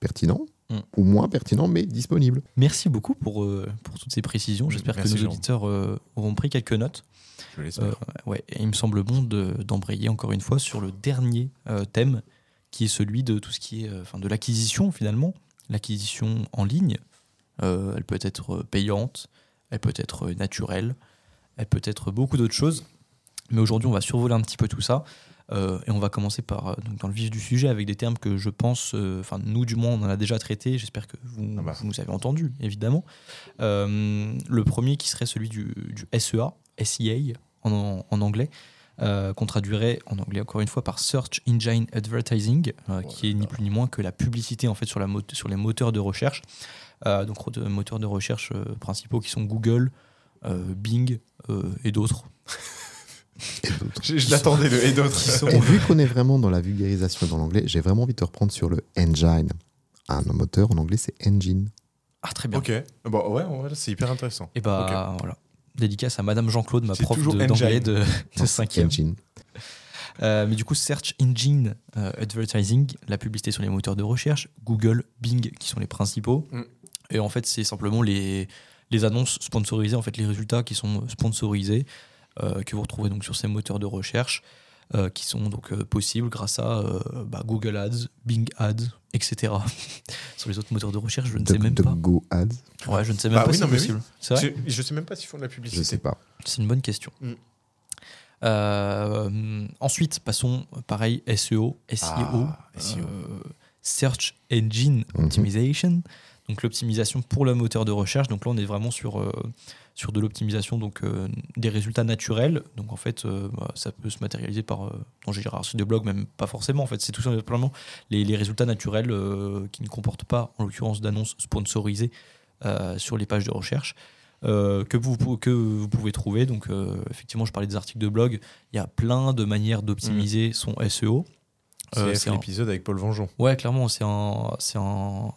pertinent Mm. ou moins pertinent, mais disponible. Merci beaucoup pour, euh, pour toutes ces précisions. J'espère que nos auditeurs euh, auront pris quelques notes. Je l'espère. Euh, ouais, et il me semble bon de- d'embrayer encore une fois sur le dernier euh, thème, qui est celui de tout ce qui est, euh, enfin, de l'acquisition finalement, l'acquisition en ligne. Elle peut être payante, elle peut être naturelle, elle peut être beaucoup d'autres choses. Mais aujourd'hui, on va survoler un petit peu tout ça. euh, et on va commencer par donc dans le vif du sujet avec des termes que je pense, euh, enfin nous du moins on en a déjà traité. J'espère que vous, Ah bah. vous nous avez entendu évidemment. Euh, le premier qui serait celui du, du SEA, SEA en, en anglais, euh, qu'on traduirait en anglais encore une fois par Search Engine Advertising, euh, qui est ni plus ni moins que la publicité en fait sur, la mot- sur les moteurs de recherche. Euh, donc moteurs de recherche euh, principaux qui sont Google, euh, Bing euh, et d'autres. (laughs) Et d'autres. Je, je l'attendais, le et d'autres. vu qu'on est vraiment dans la vulgarisation dans l'anglais, j'ai vraiment envie de te reprendre sur le engine. Un moteur en anglais, c'est engine. Ah très bien. Ok. Bon, ouais, ouais, c'est hyper intéressant. Et bah voilà. Dédicace à Madame Jean-Claude, ma prof de- d'anglais de, (laughs) de Non, 5e. Engine. Euh, mais du coup, Search Engine euh, Advertising, la publicité sur les moteurs de recherche, Google, Bing, qui sont les principaux. Mm. Et en fait, c'est simplement les, les annonces sponsorisées, en fait, les résultats qui sont sponsorisés, euh, que vous retrouvez donc sur ces moteurs de recherche, euh, qui sont donc euh, possibles grâce à euh, bah, Google Ads, Bing Ads, etc. (laughs) sur les autres moteurs de recherche, je ne sais même pas. Go Ads, Ouais, je ne sais même Bah pas oui, si c'est possible. C'est vrai Je, je sais même pas s'ils font de la je publicité. sais pas. C'est une bonne question. Mm. Euh, ensuite, passons, pareil, SEO, SEO, Ah, SEO. euh, Search Engine Mhm. Optimization, donc l'optimisation pour le moteur de recherche. Donc là, on est vraiment sur, euh, sur de l'optimisation donc euh, des résultats naturels. Donc en fait, euh, bah, ça peut se matérialiser par euh, dans hiérarchie de blog, même pas forcément. En fait, c'est tout simplement les, les résultats naturels euh, qui ne comportent pas, en l'occurrence, d'annonces sponsorisées sur les pages de recherche. que, vous, que vous pouvez trouver. Donc, effectivement, je parlais des articles de blog. Il y a plein de manières d'optimiser son SEO. C'est c'est un- l'épisode avec Paul Vengeon. Ouais, clairement, c'est un, c'est un,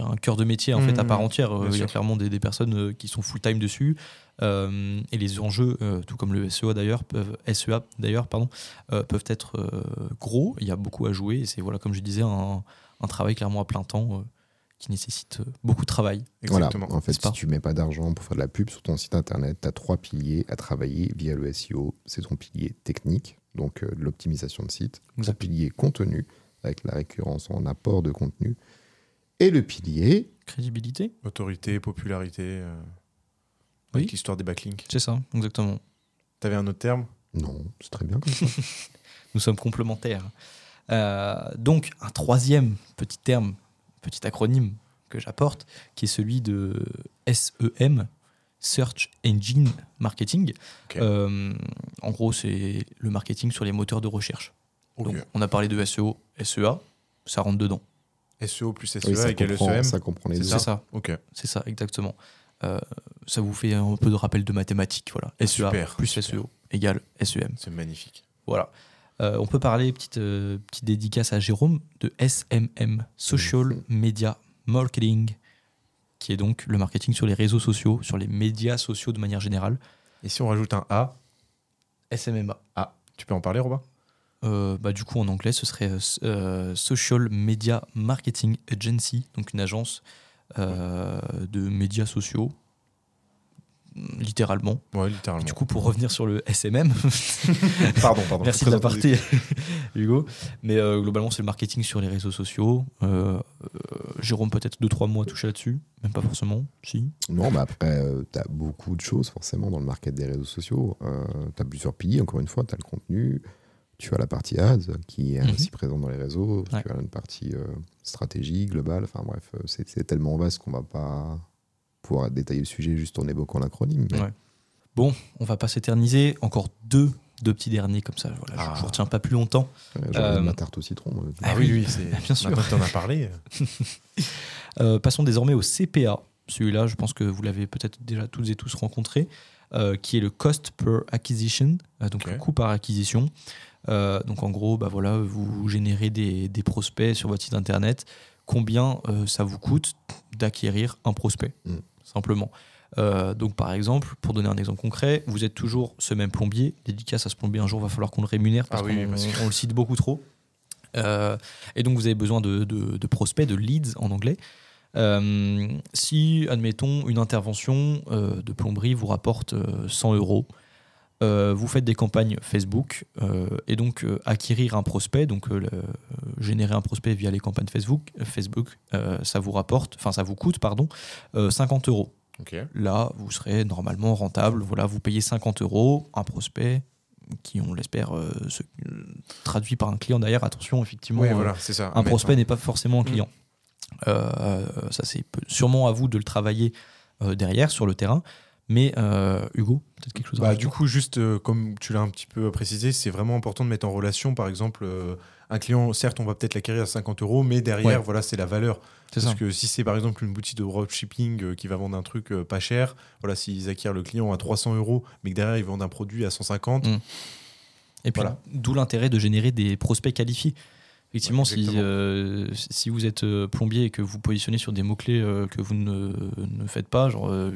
un cœur de métier en fait à Mmh, part entière. Euh, Il y a clairement des, des personnes euh, qui sont full time dessus. Euh, et les enjeux, euh, tout comme le SEA d'ailleurs, peuvent SEA d'ailleurs, pardon, euh, peuvent être euh, gros. Il y a beaucoup à jouer. Et c'est voilà, comme je disais, un, un travail clairement à plein temps euh, qui nécessite euh, beaucoup de travail. Exactement. Voilà, en fait, C'est pas- si tu mets pas d'argent pour faire de la pub sur ton site internet, tu as trois piliers à travailler via le SEO. C'est ton pilier technique, donc euh, l'optimisation de site, ton Exact. pilier contenu, avec la récurrence en apport de contenu, et le pilier, Crédibilité, Autorité, popularité, euh, Oui. avec l'histoire des backlinks. c'est ça, exactement. T'avais un autre terme? Non, c'est très bien comme ça. (laughs) Nous sommes complémentaires. Euh, donc, un troisième petit terme, petit acronyme que j'apporte, qui est celui de SEM, Search Engine Marketing. Euh, en gros, c'est le marketing sur les moteurs de recherche. Donc, on a parlé de SEO, SEA, ça rentre dedans. SEO plus SEA Oui, ça, égale comprend, SEM. ça comprend les C'est deux. C'est ça, Ok. c'est ça, exactement. Euh, ça vous fait un peu de rappel de mathématiques, voilà. SEA Super, plus super. SEO égale SEM. C'est magnifique. Voilà. Euh, on peut parler, petite, euh, petite dédicace à Jérôme, de SMM, Social. Media Marketing, qui est donc le marketing sur les réseaux sociaux, sur les médias sociaux de manière générale. Et si on rajoute un A, SMMA. tu peux en parler, Robin? Euh, bah, du coup, en anglais, ce serait euh, Social Media Marketing Agency, donc une agence euh, de médias sociaux, littéralement. Ouais, littéralement. Du coup, pour revenir sur le SMM, (laughs) pardon, pardon. Merci de l'aparté, Hugo. Mais euh, globalement, c'est le marketing sur les réseaux sociaux. Euh, euh, Jérôme, peut-être deux, trois mots à toucher là-dessus? Même pas forcément, si? Non, mais après, tu as beaucoup de choses forcément dans le market des réseaux sociaux. tu as plusieurs piliers, encore une fois. Tu as le contenu, tu as la partie ads qui est Mhm. aussi présente dans les réseaux, Ouais. tu as une partie euh, stratégie, globale. Enfin bref, euh, c'est tellement vaste qu'on va pas pouvoir détailler le sujet juste en évoquant l'acronyme. mais- Ouais. Bon, on va pas s'éterniser. Encore deux, deux petits derniers comme ça. Voilà, je- Ah. je vous retiens pas plus longtemps. Ouais, J'aurais Euh, ma tarte au citron. Ah Ah oui, oui, (laughs) bien sûr. Maintenant t'en as parlé. (laughs) Euh, passons désormais au CPA. Celui-là, je pense que vous l'avez peut-être déjà toutes et tous rencontré, euh, qui est le cost per acquisition, euh, donc le coût par acquisition. Euh, donc en gros, bah voilà, vous générez des, des prospects sur votre site internet. Combien euh, ça vous coûte d'acquérir un prospect, Mm. simplement. Euh, donc par exemple, pour donner un exemple concret, vous êtes toujours ce même plombier. Dédicace à ce plombier, un jour, va falloir qu'on le rémunère parce Ah oui, qu'on que- le cite beaucoup trop. Euh, et donc vous avez besoin de, de- de prospects, de leads en anglais. Euh, si, admettons, une intervention euh, de plomberie vous rapporte euh, 100 euros, euh, vous faites des campagnes Facebook euh, et donc euh, acquérir un prospect, donc le- générer un prospect via les campagnes Facebook, Facebook ça vous rapporte, enfin ça vous coûte, pardon, euh, 50 euros. Là, vous serez normalement rentable. Voilà, vous payez 50 euros, un prospect qui, on l'espère, se traduit par un client derrière. Attention, effectivement, Oui, voilà, c'est ça. un prospect n'est pas forcément un Mm. client. Ça, c'est sûrement à vous de le travailler derrière, sur le terrain. Mais euh, Hugo, peut-être quelque chose à Bah, du coup, juste euh, comme tu l'as un petit peu précisé, c'est vraiment important de mettre en relation, par exemple, euh, un client, certes, on va peut-être l'acquérir à 50 euros, mais derrière, Ouais. voilà, c'est la valeur. Parce ça. que si c'est par exemple une boutique de dropshipping qui va vendre un truc pas cher, voilà, s'ils acquièrent le client à 300 euros, mais que derrière ils vendent un produit à 150, Mm. Et puis, Voilà. d'où l'intérêt de générer des prospects qualifiés. Effectivement, Ouais, si, euh, si vous êtes euh, plombier et que vous positionnez sur des mots-clés euh, que vous ne, ne faites pas, genre, euh,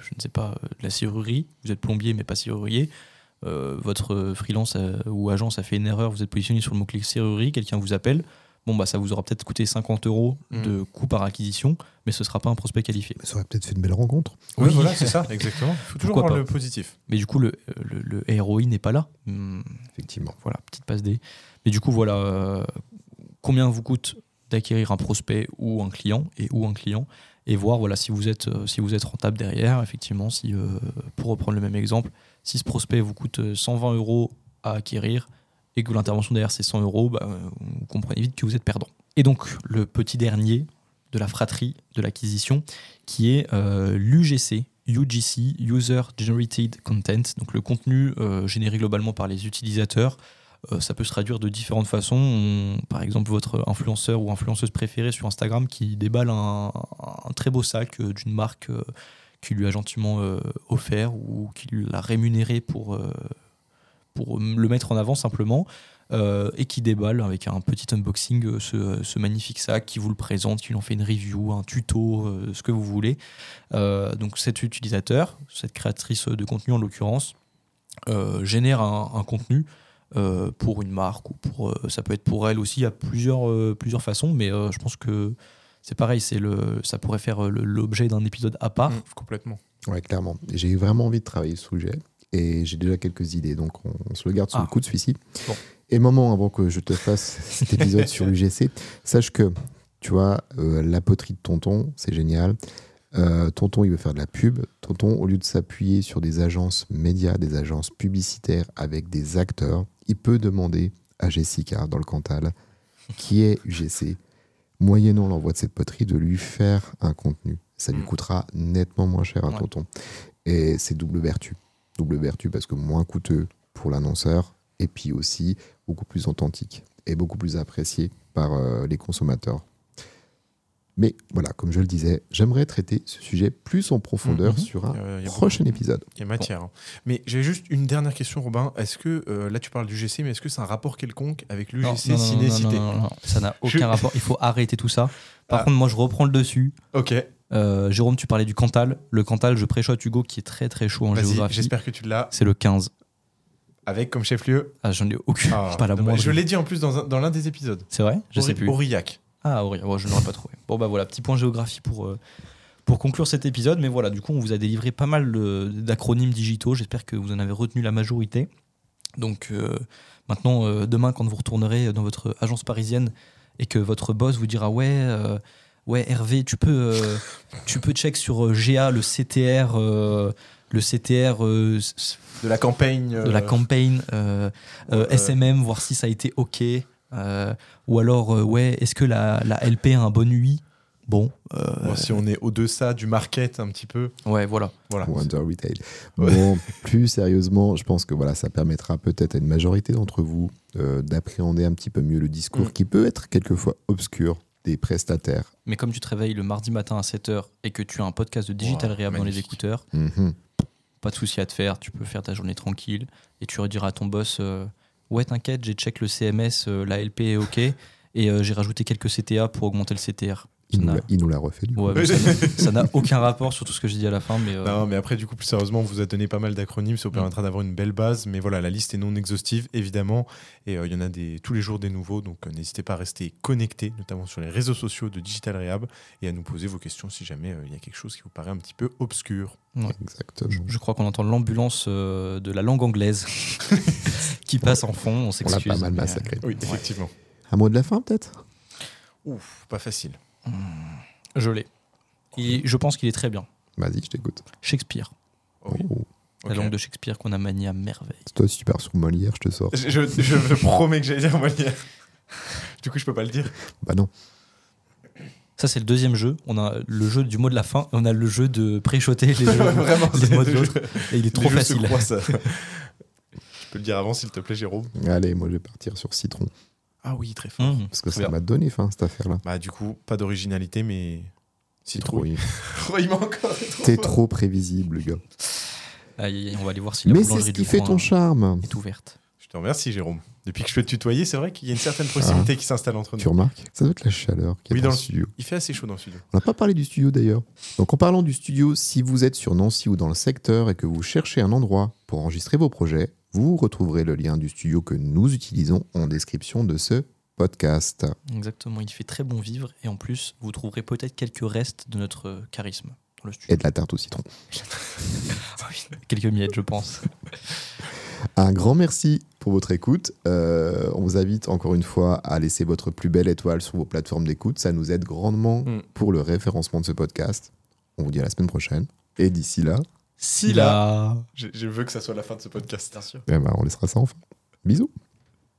je ne sais pas, de la serrurerie, vous êtes plombier mais pas serrurier, euh, votre freelance euh, ou agence a fait une erreur, vous êtes positionné sur le mot-clé serrurerie, quelqu'un vous appelle, bon, bah, ça vous aura peut-être coûté 50 euros de coût par acquisition, mais ce ne sera pas un prospect qualifié. Ça aurait peut-être fait une belle rencontre. oui, Oui. voilà, c'est ça, (laughs) exactement. Il faut toujours Pourquoi voir pas. le positif. Mais du coup, le, le, le ROI n'est pas là. Hmm, Effectivement. Voilà, petite passe D. Mais du coup, voilà, euh, combien vous coûte d'acquérir un prospect ou un client et ou un client et voir voilà si vous êtes euh, rentable derrière. Effectivement, si euh, pour reprendre le même exemple, si ce prospect vous coûte euh, 120 euros à acquérir et que l'intervention derrière c'est 100 euros, bah, euh, vous comprenez vite que vous êtes perdant. Et donc le petit dernier de la fratrie de l'acquisition qui est euh, l'UGC. UGC, User Generated Content, donc le contenu euh, généré globalement par les utilisateurs, euh, ça peut se traduire de différentes façons. On- par exemple, votre influenceur ou influenceuse préférée sur Instagram qui déballe un, très beau sac euh, d'une marque euh, qui lui a gentiment euh, offert ou qui l'a rémunéré pour, euh, pour le mettre en avant simplement. euh, et qui déballe avec un petit unboxing euh, ce, magnifique sac, qui vous le présente, qui lui en fait une review, un tuto, euh, ce que vous voulez. Euh, donc cet utilisateur, cette créatrice de contenu en l'occurrence, euh, génère un contenu euh, pour une marque ou pour euh, ça peut être pour elle aussi. Il y a plusieurs euh, plusieurs façons, mais euh, je pense que c'est pareil. C'est le ça pourrait faire le- l'objet d'un épisode à part. Mm, complètement. Ouais, clairement. J'ai vraiment envie de travailler ce sujet et j'ai déjà quelques idées, donc on, on se le garde sous Ah. le coude celui-ci. Bon. Et moment avant que je te fasse (laughs) cet épisode sur l'UGC, sache que tu vois, euh, la poterie de Tonton, c'est génial. Euh, tonton, il veut faire de la pub. Tonton, au lieu de s'appuyer sur des agences médias, des agences publicitaires avec des acteurs, il peut demander à Jessica dans le Cantal, qui est UGC, moyennant l'envoi de cette poterie, de lui faire un contenu. Ça lui Mm. coûtera nettement moins cher à Ouais. Tonton. Et c'est double vertu. Double vertu parce que moins coûteux pour l'annonceur et puis aussi beaucoup plus authentique et beaucoup plus apprécié par euh, les consommateurs. Mais voilà, comme je le disais, j'aimerais traiter ce sujet plus en profondeur Mhm. sur un Euh, il y a prochain épisode. Il y a matière. hein. Mais j'ai juste une dernière question, Robin. Est-ce que, euh, là tu parles du GC, mais est-ce que c'est un rapport quelconque avec l'UGC non, non, non, Ciné-Cité non, non, non, ça n'a aucun Je- rapport. Il faut arrêter tout ça. Par Ah. contre, moi, je reprends le dessus. Ok, Euh, Jérôme, tu parlais du Cantal. Le Cantal, je pré-shot Hugo qui est très très chaud en vas-y, géographie. j'espère que tu l'as. C'est le 15. Avec comme chef-lieu. Ah, j'en ai aucune. Ah, (laughs) pas la moindre. je l'ai dit en plus dans, un- dans l'un des épisodes. C'est vrai? Je sais Auri- plus. Aurillac. Ah, oui, ouais, je ne l'aurais pas trouvé. Bon, bah voilà, petit point géographie pour, euh, pour conclure cet épisode. Mais voilà, du coup, on vous a délivré pas mal d'acronymes digitaux. J'espère que vous en avez retenu la majorité. Donc, euh, maintenant, euh, demain, quand vous retournerez dans votre agence parisienne et que votre boss vous dira Ouais, ouais Hervé, tu peux, (laughs) tu peux check sur GA le CTR. le CTR De la campagne. de la campagne SMM, voir si ça a été OK. Euh, ou alors, euh, ouais, est-ce que la, la LP a un bon UI? Bon, euh, bon, si on est au-deçà du market un petit peu. ouais, voilà. Voilà. ou Under Retail. (laughs) Ouais. Bon, plus sérieusement, je pense que voilà, ça permettra peut-être à une majorité d'entre vous euh, d'appréhender un petit peu mieux le discours Mm. qui peut être quelquefois obscur des prestataires. Mais comme tu te réveilles le mardi matin à 7h et que tu as un podcast de Digital Wow, Rehab dans les écouteurs, pas de souci à te faire, tu peux faire ta journée tranquille et tu rediras à ton boss euh, Ouais, t'inquiète, j'ai check le CMS, euh, la LP est OK et euh, j'ai rajouté quelques CTA pour augmenter le CTR. Il, nous l'a- n'a- il nous l'a refait du coup. Ouais, (laughs) ça n'a- aucun rapport sur tout ce que j'ai dit à la fin, mais euh, Non, mais après, du coup, plus sérieusement, on vous a donné pas mal d'acronymes. Ça vous Mm. permettra d'avoir une belle base. Mais voilà, la liste est non exhaustive, évidemment. Et euh, il y en a des, tous les jours des nouveaux. Donc, euh, n'hésitez pas à rester connectés, notamment sur les réseaux sociaux de Digital Rehab, et à nous poser vos questions si jamais euh, il y a quelque chose qui vous paraît un petit peu obscur. Exactement. Je crois qu'on entend l'ambulance euh, de la langue anglaise (laughs) qui passe en fond. On On l'a s'excuse. pas mal mais, euh, massacré. Oui, effectivement. Un mot de la fin peut-être? Ouf, pas facile. Je l'ai. Et je pense qu'il est très bien. Vas-y, je t'écoute. Shakespeare. Oh oui. Oh, La langue de Shakespeare qu'on a maniée à merveille. toi super sur Molière, je te sors. Je, je, je me promets que j'allais dire Molière. Du coup, je peux pas le dire. Bah non. Ça, c'est le deuxième jeu. On a le jeu du mot de la fin et on a le jeu de pré-shotter les, (laughs) jeux, Vraiment, les mots de l'autre. Et il est trop facile. croisent, ça. (laughs) Tu peux le dire avant, s'il te plaît, Jérôme Allez, moi je vais partir sur Citron. Ah oui, très fort. Mmh, Parce que très ça m'a donné faim cette affaire-là. Bah, du coup, pas d'originalité, mais. Citrouille. Trop- (laughs) Oh, il m'a encore trop T'es fort. trop prévisible, le gars. Aïe, on va aller voir si la Mais c'est ce qui fait ton charme. est ouverte. Je te remercie, Jérôme. Depuis que je peux te tutoyer, c'est vrai qu'il y a une certaine proximité qui s'installe entre Tu nous. remarques Ça doit être la chaleur qui Oui, dans le- studio. Il fait assez chaud dans le studio. On n'a pas parlé du studio d'ailleurs. Donc en parlant du studio, si vous êtes sur Nancy ou dans le secteur et que vous cherchez un endroit pour enregistrer vos projets, vous retrouverez le lien du studio que nous utilisons en description de ce podcast. Exactement, il fait très bon vivre et en plus, vous trouverez peut-être quelques restes de notre euh, charisme dans le Et studio. de la tarte au citron. (laughs) Quelques miettes, je pense. Un grand merci pour votre écoute. Euh, on vous invite encore une fois à laisser votre plus belle étoile sur vos plateformes d'écoute. Ça nous aide grandement Mm. pour le référencement de ce podcast. On vous dit à la semaine prochaine. Et d'ici là, Si là. Je, je veux que ça soit la fin de ce podcast. Bien sûr. eh ben, on laissera ça enfin. Bisous.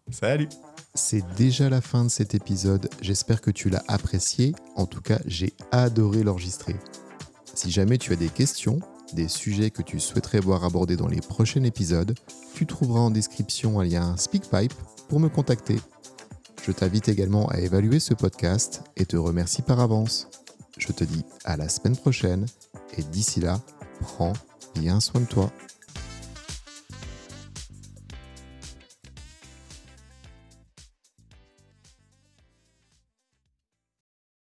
Salut C'est déjà la fin de cet épisode. J'espère que tu l'as apprécié. En tout cas, j'ai adoré l'enregistrer. Si jamais tu as des questions, des sujets que tu souhaiterais voir abordés dans les prochains épisodes, tu trouveras en description un lien SpeakPipe pour me contacter. Je t'invite également à évaluer ce podcast et te remercie par avance. Je te dis à la semaine prochaine et d'ici là, prends bien soin de toi.